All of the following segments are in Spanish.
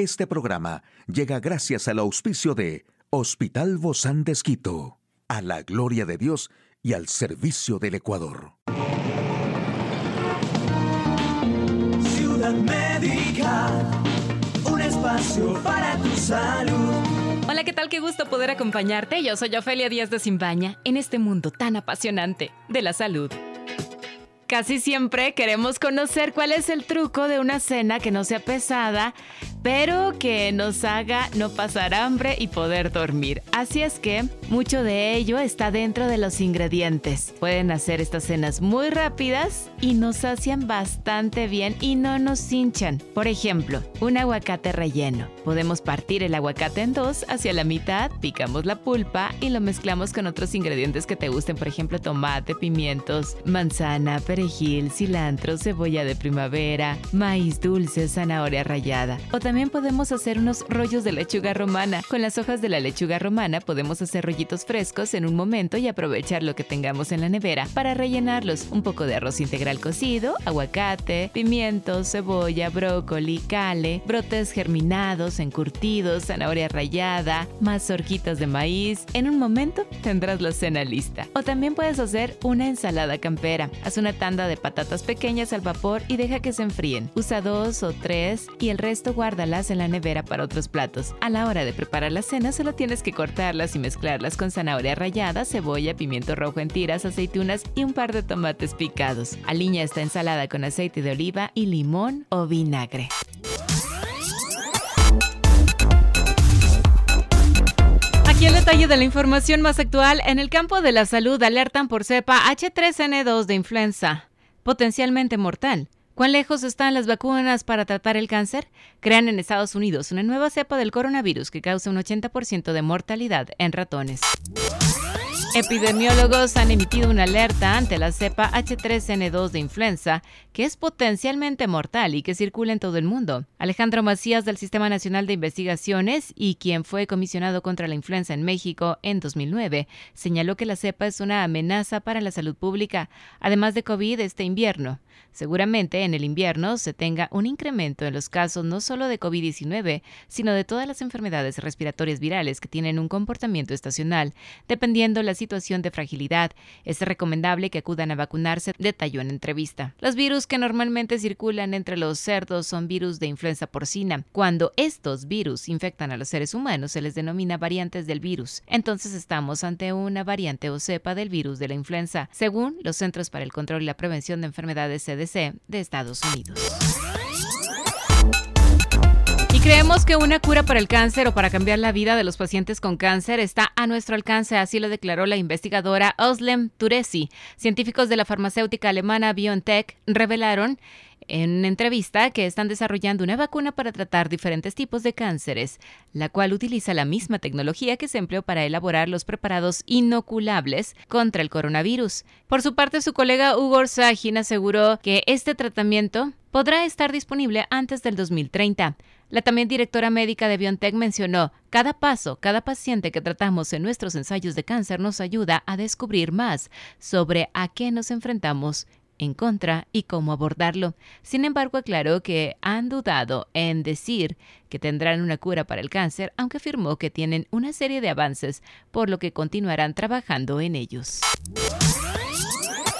Este programa llega gracias al auspicio de Hospital Bozán de Esquito, a la gloria de Dios y al servicio del Ecuador. Ciudad Médica, un espacio para tu salud. Hola, ¿qué tal? Qué gusto poder acompañarte. Yo soy Ofelia Díaz de Simbaña en este mundo tan apasionante de la salud. Casi siempre queremos conocer cuál es el truco de una cena que no sea pesada, pero que nos haga no pasar hambre y poder dormir. Así es que mucho de ello está dentro de los ingredientes. Pueden hacer estas cenas muy rápidas y nos sacian bastante bien y no nos hinchan. Por ejemplo, un aguacate relleno. Podemos partir el aguacate en dos hacia la mitad, picamos la pulpa y lo mezclamos con otros ingredientes que te gusten, por ejemplo, tomate, pimientos, manzana, perejil, cilantro, cebolla de primavera, maíz dulce, zanahoria rallada. También podemos hacer unos rollos de lechuga romana. Con las hojas de la lechuga romana podemos hacer rollitos frescos en un momento y aprovechar lo que tengamos en la nevera para rellenarlos. Un poco de arroz integral cocido, aguacate, pimientos, cebolla, brócoli, cale, brotes germinados, encurtidos, zanahoria rallada, más horquitas de maíz. En un momento tendrás la cena lista. O también puedes hacer una ensalada campera. Haz una tanda de patatas pequeñas al vapor y deja que se enfríen. Usa dos o tres y el resto guarda en la nevera para otros platos. A la hora de preparar la cena solo tienes que cortarlas y mezclarlas con zanahoria rallada, cebolla, pimiento rojo en tiras, aceitunas y un par de tomates picados. Aliña esta ensalada con aceite de oliva y limón o vinagre. Aquí el detalle de la información más actual. En el campo de la salud alertan por cepa H3N2 de influenza, potencialmente mortal. ¿Cuán lejos están las vacunas para tratar el cáncer? Crean en Estados Unidos una nueva cepa del coronavirus que causa un 80% de mortalidad en ratones. Epidemiólogos han emitido una alerta ante la cepa H3N2 de influenza, que es potencialmente mortal y que circula en todo el mundo. Alejandro Macías del Sistema Nacional de Investigaciones y quien fue comisionado contra la influenza en México en 2009, señaló que la cepa es una amenaza para la salud pública, además de COVID este invierno. Seguramente en el invierno se tenga un incremento en los casos no solo de COVID-19, sino de todas las enfermedades respiratorias virales que tienen un comportamiento estacional, dependiendo la situación de fragilidad. Es recomendable que acudan a vacunarse, detalló en entrevista. Los virus que normalmente circulan entre los cerdos son virus de influenza porcina. Cuando estos virus infectan a los seres humanos se les denomina variantes del virus. Entonces estamos ante una variante o cepa del virus de la influenza, según los Centros para el Control y la Prevención de Enfermedades de Estados Unidos. Creemos que una cura para el cáncer o para cambiar la vida de los pacientes con cáncer está a nuestro alcance, así lo declaró la investigadora Oslem Turesi. Científicos de la farmacéutica alemana BioNTech revelaron en una entrevista que están desarrollando una vacuna para tratar diferentes tipos de cánceres, la cual utiliza la misma tecnología que se empleó para elaborar los preparados inoculables contra el coronavirus. Por su parte, su colega Hugo Sajin aseguró que este tratamiento podrá estar disponible antes del 2030. La también directora médica de BioNTech mencionó, cada paso, cada paciente que tratamos en nuestros ensayos de cáncer nos ayuda a descubrir más sobre a qué nos enfrentamos en contra y cómo abordarlo. Sin embargo, aclaró que han dudado en decir que tendrán una cura para el cáncer, aunque afirmó que tienen una serie de avances, por lo que continuarán trabajando en ellos.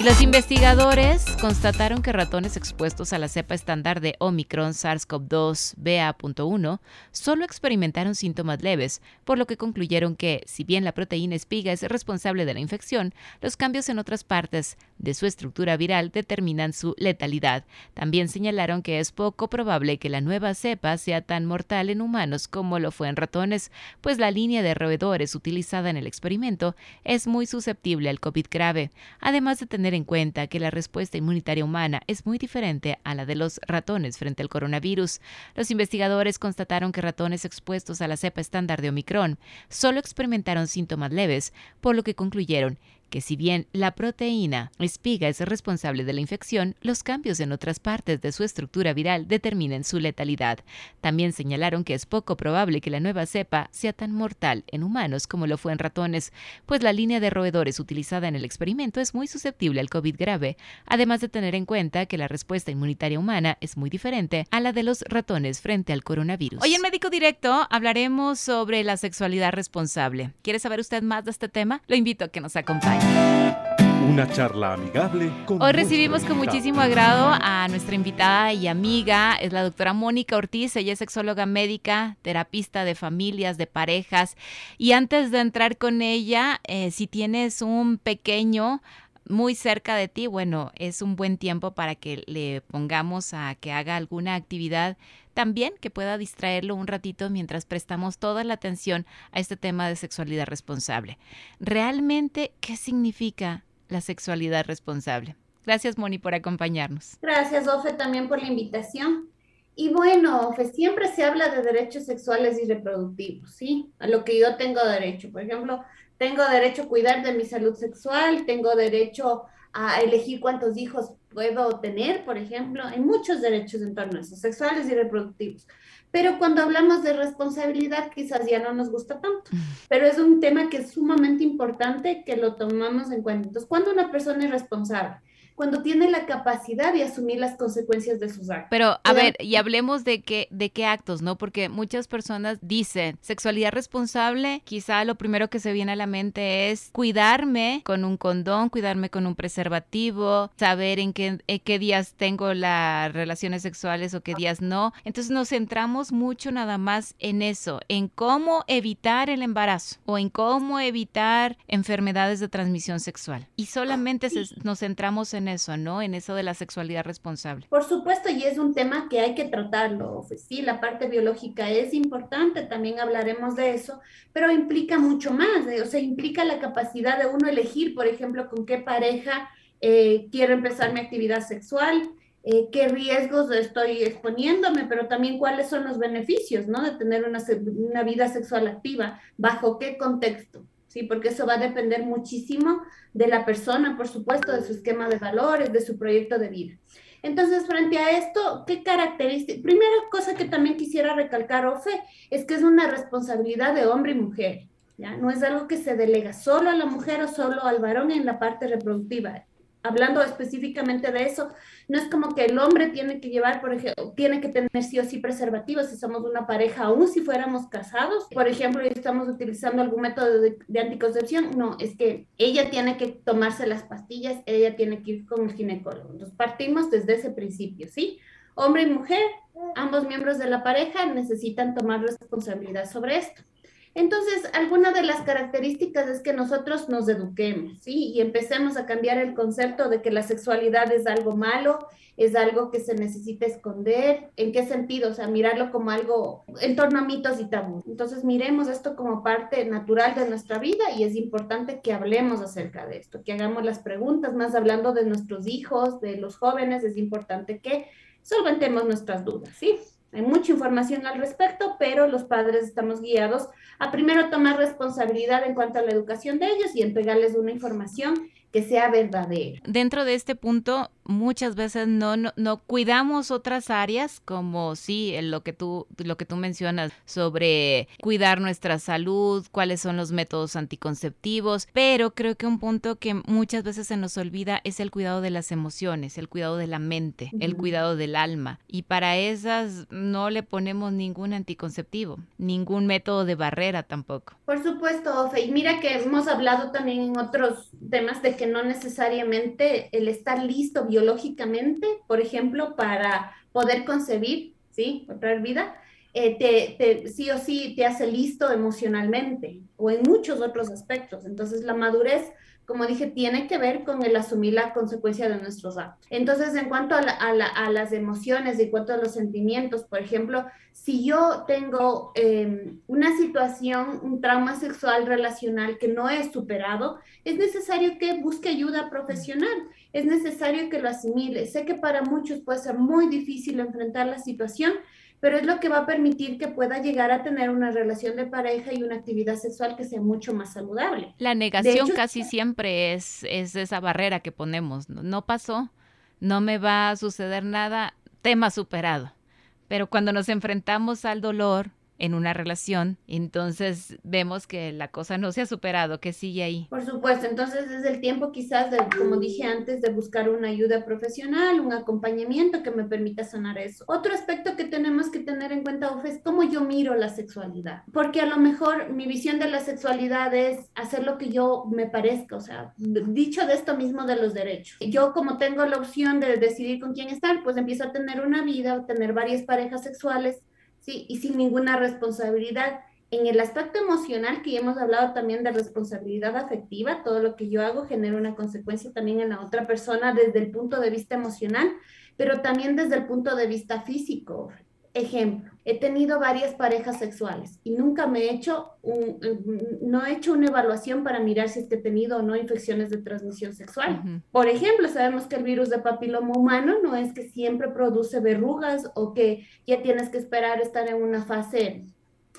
Y los investigadores constataron que ratones expuestos a la cepa estándar de Omicron SARS-CoV-2 BA.1 solo experimentaron síntomas leves, por lo que concluyeron que, si bien la proteína espiga es responsable de la infección, los cambios en otras partes de su estructura viral determinan su letalidad. También señalaron que es poco probable que la nueva cepa sea tan mortal en humanos como lo fue en ratones, pues la línea de roedores utilizada en el experimento es muy susceptible al COVID grave, además de tener en cuenta que la respuesta inmunitaria humana es muy diferente a la de los ratones frente al coronavirus. Los investigadores constataron que ratones expuestos a la cepa estándar de Omicron solo experimentaron síntomas leves, por lo que concluyeron que si bien la proteína espiga es responsable de la infección, los cambios en otras partes de su estructura viral determinen su letalidad. También señalaron que es poco probable que la nueva cepa sea tan mortal en humanos como lo fue en ratones, pues la línea de roedores utilizada en el experimento es muy susceptible al COVID grave, además de tener en cuenta que la respuesta inmunitaria humana es muy diferente a la de los ratones frente al coronavirus. Hoy en Médico Directo hablaremos sobre la sexualidad responsable. ¿Quiere saber usted más de este tema? Lo invito a que nos acompañe. Una charla amigable con Hoy recibimos con muchísimo agrado a nuestra invitada y amiga, es la doctora Mónica Ortiz, ella es sexóloga médica, terapista de familias, de parejas. Y antes de entrar con ella, eh, si tienes un pequeño muy cerca de ti, bueno, es un buen tiempo para que le pongamos a que haga alguna actividad también que pueda distraerlo un ratito mientras prestamos toda la atención a este tema de sexualidad responsable. Realmente, ¿qué significa la sexualidad responsable? Gracias, Moni, por acompañarnos. Gracias, Ofe, también por la invitación. Y bueno, Ofe, siempre se habla de derechos sexuales y reproductivos, ¿sí? A lo que yo tengo derecho. Por ejemplo, tengo derecho a cuidar de mi salud sexual, tengo derecho a elegir cuántos hijos puedo tener, por ejemplo. Hay muchos derechos en torno a eso, sexuales y reproductivos. Pero cuando hablamos de responsabilidad, quizás ya no nos gusta tanto. Pero es un tema que es sumamente importante que lo tomamos en cuenta. Entonces, cuando una persona es responsable, cuando tiene la capacidad de asumir las consecuencias de sus actos. Pero, a ver, y hablemos de qué, de qué actos, ¿no? Porque muchas personas dicen sexualidad responsable, quizá lo primero que se viene a la mente es cuidarme con un condón, cuidarme con un preservativo, saber en qué, en qué días tengo las relaciones sexuales o qué días no. Entonces nos centramos mucho nada más en eso, en cómo evitar el embarazo o en cómo evitar enfermedades de transmisión sexual. Y solamente nos centramos en eso, ¿no? En eso de la sexualidad responsable. Por supuesto, y es un tema que hay que tratarlo. Sí, la parte biológica es importante, también hablaremos de eso, pero implica mucho más, ¿eh? o sea, implica la capacidad de uno elegir, por ejemplo, con qué pareja eh, quiero empezar mi actividad sexual, eh, qué riesgos estoy exponiéndome, pero también cuáles son los beneficios, ¿no? De tener una, una vida sexual activa, bajo qué contexto. ¿Sí? Porque eso va a depender muchísimo de la persona, por supuesto, de su esquema de valores, de su proyecto de vida. Entonces, frente a esto, ¿qué características? Primera cosa que también quisiera recalcar, Ofe, es que es una responsabilidad de hombre y mujer. ¿ya? No es algo que se delega solo a la mujer o solo al varón en la parte reproductiva hablando específicamente de eso, no es como que el hombre tiene que llevar, por ejemplo, tiene que tener sí o sí preservativos si somos una pareja, aún si fuéramos casados, por ejemplo, y estamos utilizando algún método de, de, anticoncepción, no, es que ella tiene que tomarse las pastillas, ella tiene que ir con el ginecólogo. Entonces partimos desde ese principio, ¿sí? Hombre y mujer, ambos miembros de la pareja necesitan tomar responsabilidad sobre esto. Entonces, alguna de las características es que nosotros nos eduquemos, ¿sí? Y empecemos a cambiar el concepto de que la sexualidad es algo malo, es algo que se necesita esconder. ¿En qué sentido? O sea, mirarlo como algo en torno a mitos y tabú. Entonces, miremos esto como parte natural de nuestra vida y es importante que hablemos acerca de esto, que hagamos las preguntas, más hablando de nuestros hijos, de los jóvenes, es importante que solventemos nuestras dudas, ¿sí? Hay mucha información al respecto, pero los padres estamos guiados a primero tomar responsabilidad en cuanto a la educación de ellos y entregarles una información que sea verdadera. Dentro de este punto, muchas veces no, no, cuidamos otras áreas, como sí, lo que, tú, lo que tú mencionas sobre cuidar nuestra salud, cuáles son los métodos anticonceptivos, pero creo que un punto que muchas veces se nos olvida es el cuidado de las emociones, el cuidado de la mente, el cuidado del alma. Y para esas no le ponemos ningún anticonceptivo, ningún método de barrera tampoco. Por supuesto, Ofe. Y mira que hemos hablado también en otros temas de que no necesariamente el estar listo biológicamente, por ejemplo, para poder concebir, ¿sí? O traer vida, eh, te, te, sí o sí te hace listo emocionalmente o en muchos otros aspectos. Entonces, la madurez como dije, tiene que ver con el asumir la consecuencia de nuestros actos. Entonces, en cuanto a, las emociones, en cuanto a los sentimientos, por ejemplo, si yo tengo em, una situación, un trauma sexual relacional que no he superado, es necesario que busque ayuda profesional, es necesario que lo asimile. Sé que para muchos puede ser muy difícil enfrentar la situación, pero es lo que va a permitir que pueda llegar a tener una relación de pareja y una actividad sexual que sea mucho más saludable. La negación casi siempre es, es esa barrera que ponemos. no pasó, no me va a suceder nada, tema superado. Pero cuando nos enfrentamos al dolor, en una relación, entonces vemos que la cosa no se ha superado, que sigue ahí. Por supuesto, entonces es el tiempo quizás, como dije antes, de buscar una ayuda profesional, un acompañamiento que me permita sanar eso. Otro aspecto que tenemos que tener en cuenta, Uf, es cómo yo miro la sexualidad, porque a lo mejor mi visión de la sexualidad es hacer lo que yo me parezca, o sea, dicho de esto mismo de los derechos. Yo como tengo la opción de decidir con quién estar, pues empiezo a tener una vida, tener varias parejas sexuales Y sin ninguna responsabilidad. En el aspecto emocional, que ya hemos hablado también de responsabilidad afectiva, todo lo que yo hago genera una consecuencia también en la otra persona desde el punto de vista emocional, pero también desde el punto de vista físico. Ejemplo, he tenido varias parejas sexuales y nunca me he hecho un, no he hecho una evaluación para mirar si es que he tenido o no infecciones de transmisión sexual. Por ejemplo, sabemos que el virus de papiloma humano no es que siempre produce verrugas o que ya tienes que esperar estar en una fase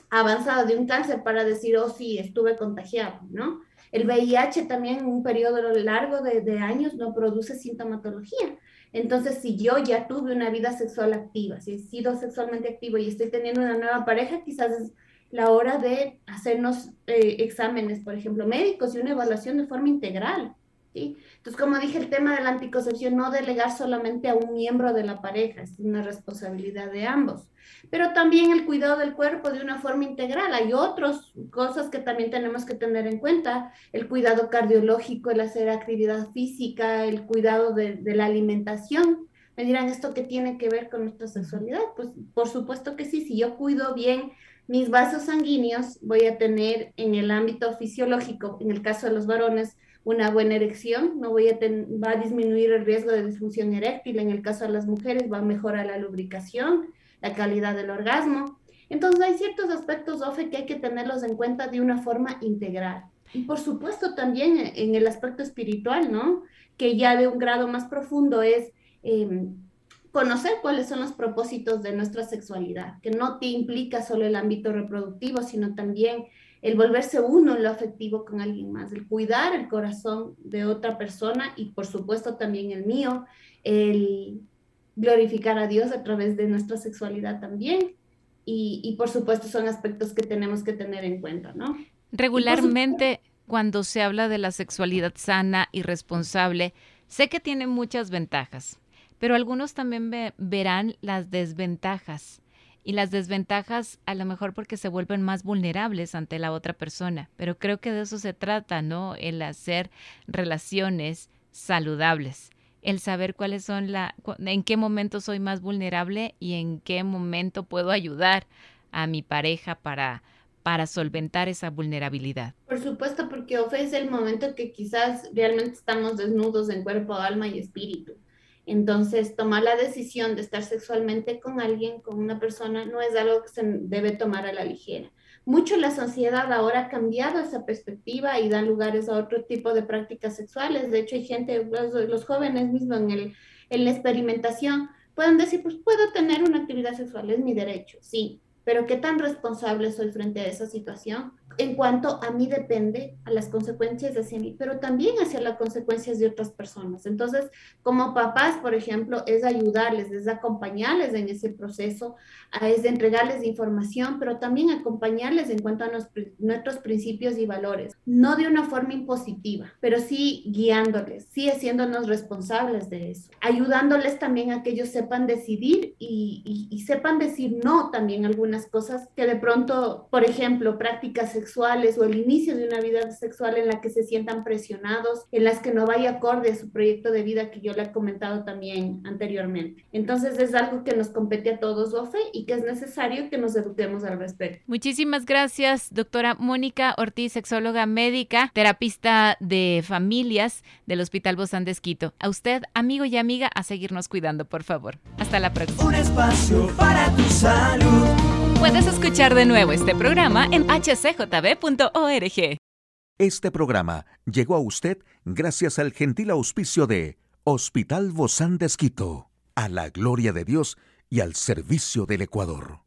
avanzada de un cáncer para decir, oh sí, estuve contagiado, ¿no? El VIH también en un periodo largo de, años no produce sintomatología. Entonces, si yo ya tuve una vida sexual activa, si he sido sexualmente activo y estoy teniendo una nueva pareja, quizás es la hora de hacernos eh, exámenes, por ejemplo, médicos y una evaluación de forma integral. Entonces, como dije, el tema de la anticoncepción no delegar solamente a un miembro de la pareja, es una responsabilidad de ambos. Pero también el cuidado del cuerpo de una forma integral. Hay otras cosas que también tenemos que tener en cuenta, el cuidado cardiológico, el hacer actividad física, el cuidado de, de la alimentación. Me dirán, ¿esto qué tiene que ver con nuestra sexualidad? Pues por supuesto que sí, si yo cuido bien mis vasos sanguíneos, voy a tener en el ámbito fisiológico, en el caso de los varones, una buena erección, no voy a va a disminuir el riesgo de disfunción eréctil, en el caso de las mujeres va a mejorar la lubricación, la calidad del orgasmo. Entonces hay ciertos aspectos, OFE, que hay que tenerlos en cuenta de una forma integral. Y por supuesto también en el aspecto espiritual, ¿no? Que ya de un grado más profundo es em, conocer cuáles son los propósitos de nuestra sexualidad, que no te implica solo el ámbito reproductivo, sino también el volverse uno en lo afectivo con alguien más, el cuidar el corazón de otra persona y por supuesto también el mío, el glorificar a Dios a través de nuestra sexualidad también. Y, por supuesto son aspectos que tenemos que tener en cuenta, ¿no? Regularmente cuando se habla de la sexualidad sana y responsable, sé que tiene muchas ventajas, pero algunos también verán las desventajas y las desventajas a lo mejor porque se vuelven más vulnerables ante la otra persona, pero creo que de eso se trata, ¿no? El hacer relaciones saludables, el saber cuáles son la en qué momento soy más vulnerable y en qué momento puedo ayudar a mi pareja para para solventar esa vulnerabilidad. Por supuesto, porque ofrece el momento que quizás realmente estamos desnudos en cuerpo, alma y espíritu. Entonces, tomar la decisión de estar sexualmente con alguien, con una persona, no es algo que se debe tomar a la ligera. Mucho la sociedad ahora ha cambiado esa perspectiva y da lugares a otro tipo de prácticas sexuales. De hecho, hay gente, los, jóvenes mismos en, el, en la experimentación, pueden decir, pues puedo tener una actividad sexual, es mi derecho, sí, pero qué tan responsable soy frente a esa situación en cuanto a mí depende, a las consecuencias hacia mí, pero también hacia las consecuencias de otras personas. Entonces, como papás, por ejemplo, es ayudarles, es acompañarles en ese proceso, es entregarles información, pero también acompañarles en cuanto a nuestros principios y valores, no de una forma impositiva, pero sí guiándoles, sí haciéndonos responsables de eso, ayudándoles también a que ellos sepan decidir y, sepan decir no también algunas cosas que de pronto, por ejemplo, prácticas sexuales o el inicio de una vida sexual en la que se sientan presionados, en las que no vaya acorde a su proyecto de vida que yo le he comentado también anteriormente. Entonces es algo que nos compete a todos, Ofe, y que es necesario que nos eduquemos al respecto. Muchísimas gracias, doctora Mónica Ortiz, sexóloga médica, terapista de familias del Hospital Bozán de Esquito. A usted, amigo y amiga, a seguirnos cuidando, por favor. Hasta la próxima. Un espacio para tu salud. Puedes escuchar de nuevo este programa en hcjb.org. Este programa llegó a usted gracias al gentil auspicio de Hospital Bozán de Esquito, a la gloria de Dios y al servicio del Ecuador.